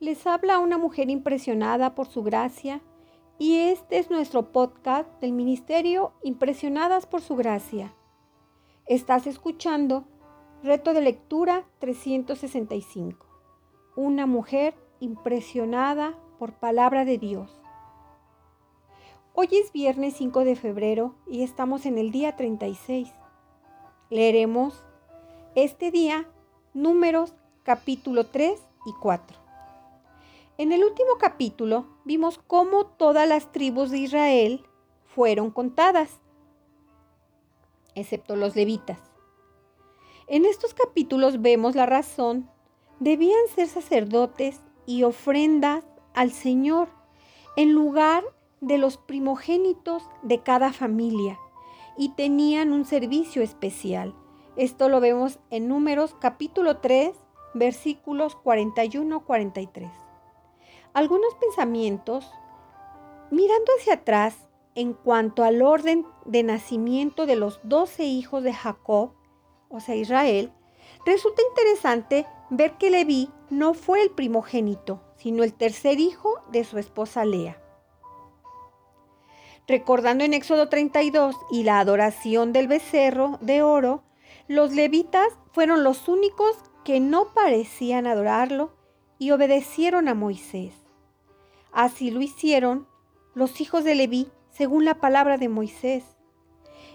Les habla una mujer impresionada por su gracia y este es nuestro podcast del Ministerio Impresionadas por su gracia. Estás escuchando Reto de Lectura 365. Una mujer impresionada por palabra de Dios. Hoy es viernes 5 de febrero y estamos en el día 36. Leeremos este día números capítulo 3 y 4. En el último capítulo vimos cómo todas las tribus de Israel fueron contadas, excepto los levitas. En estos capítulos vemos la razón. Debían ser sacerdotes y ofrendas al Señor en lugar de los primogénitos de cada familia y tenían un servicio especial. Esto lo vemos en Números capítulo 3, versículos 41-43 algunos pensamientos mirando hacia atrás en cuanto al orden de nacimiento de los doce hijos de Jacob, o sea, Israel, resulta interesante ver que Leví no fue el primogénito, sino el tercer hijo de su esposa Lea. Recordando en Éxodo 32 y la adoración del becerro de oro, los levitas fueron los únicos que no parecían adorarlo y obedecieron a Moisés. Así lo hicieron los hijos de Leví, según la palabra de Moisés.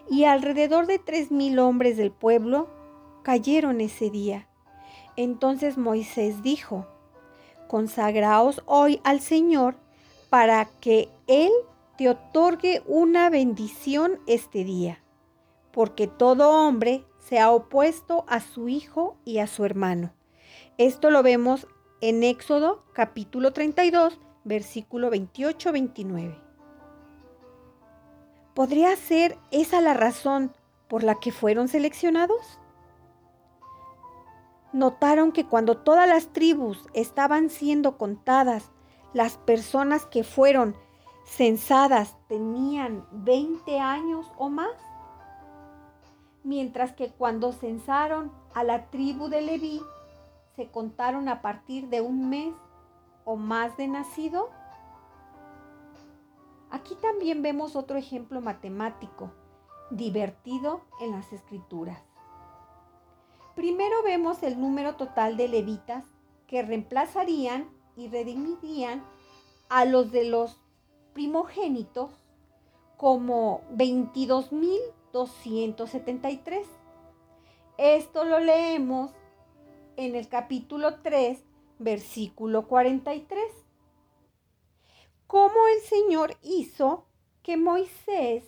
Y alrededor de tres mil hombres del pueblo cayeron ese día. Entonces Moisés dijo, Consagraos hoy al Señor para que Él te otorgue una bendición este día, porque todo hombre se ha opuesto a su hijo y a su hermano. Esto lo vemos en Éxodo capítulo 32, versículo 28-29. ¿Podría ser esa la razón por la que fueron seleccionados? Notaron que cuando todas las tribus estaban siendo contadas, las personas que fueron censadas tenían 20 años o más, mientras que cuando censaron a la tribu de Leví, se contaron a partir de un mes o más de nacido? Aquí también vemos otro ejemplo matemático, divertido en las escrituras. Primero vemos el número total de levitas que reemplazarían y redimirían a los de los primogénitos como 22.273. Esto lo leemos en el capítulo 3, versículo 43. Cómo el Señor hizo que Moisés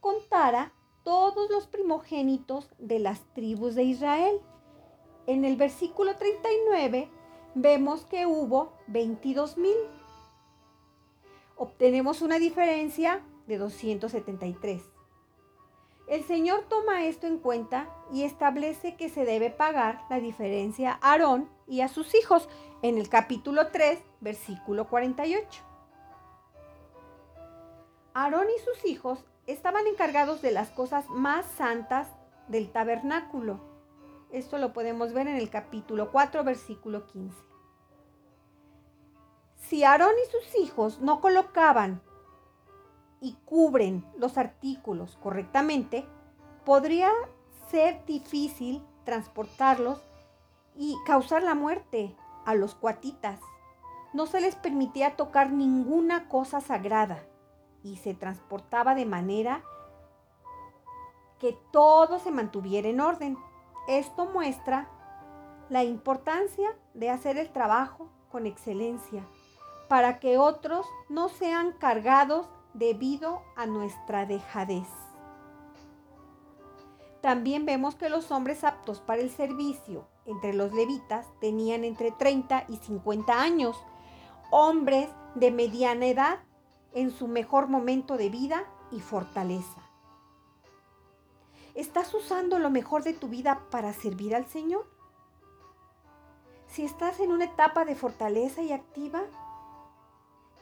contara todos los primogénitos de las tribus de Israel. En el versículo 39 vemos que hubo 22 mil. Obtenemos una diferencia de 273. El Señor toma esto en cuenta y establece que se debe pagar la diferencia a Aarón y a sus hijos en el capítulo 3, versículo 48. Aarón y sus hijos estaban encargados de las cosas más santas del tabernáculo. Esto lo podemos ver en el capítulo 4, versículo 15. Si Aarón y sus hijos no colocaban y cubren los artículos correctamente, podría ser difícil transportarlos y causar la muerte a los cuatitas. No se les permitía tocar ninguna cosa sagrada y se transportaba de manera que todo se mantuviera en orden. Esto muestra la importancia de hacer el trabajo con excelencia para que otros no sean cargados debido a nuestra dejadez. También vemos que los hombres aptos para el servicio entre los levitas tenían entre 30 y 50 años, hombres de mediana edad en su mejor momento de vida y fortaleza. ¿Estás usando lo mejor de tu vida para servir al Señor? Si estás en una etapa de fortaleza y activa,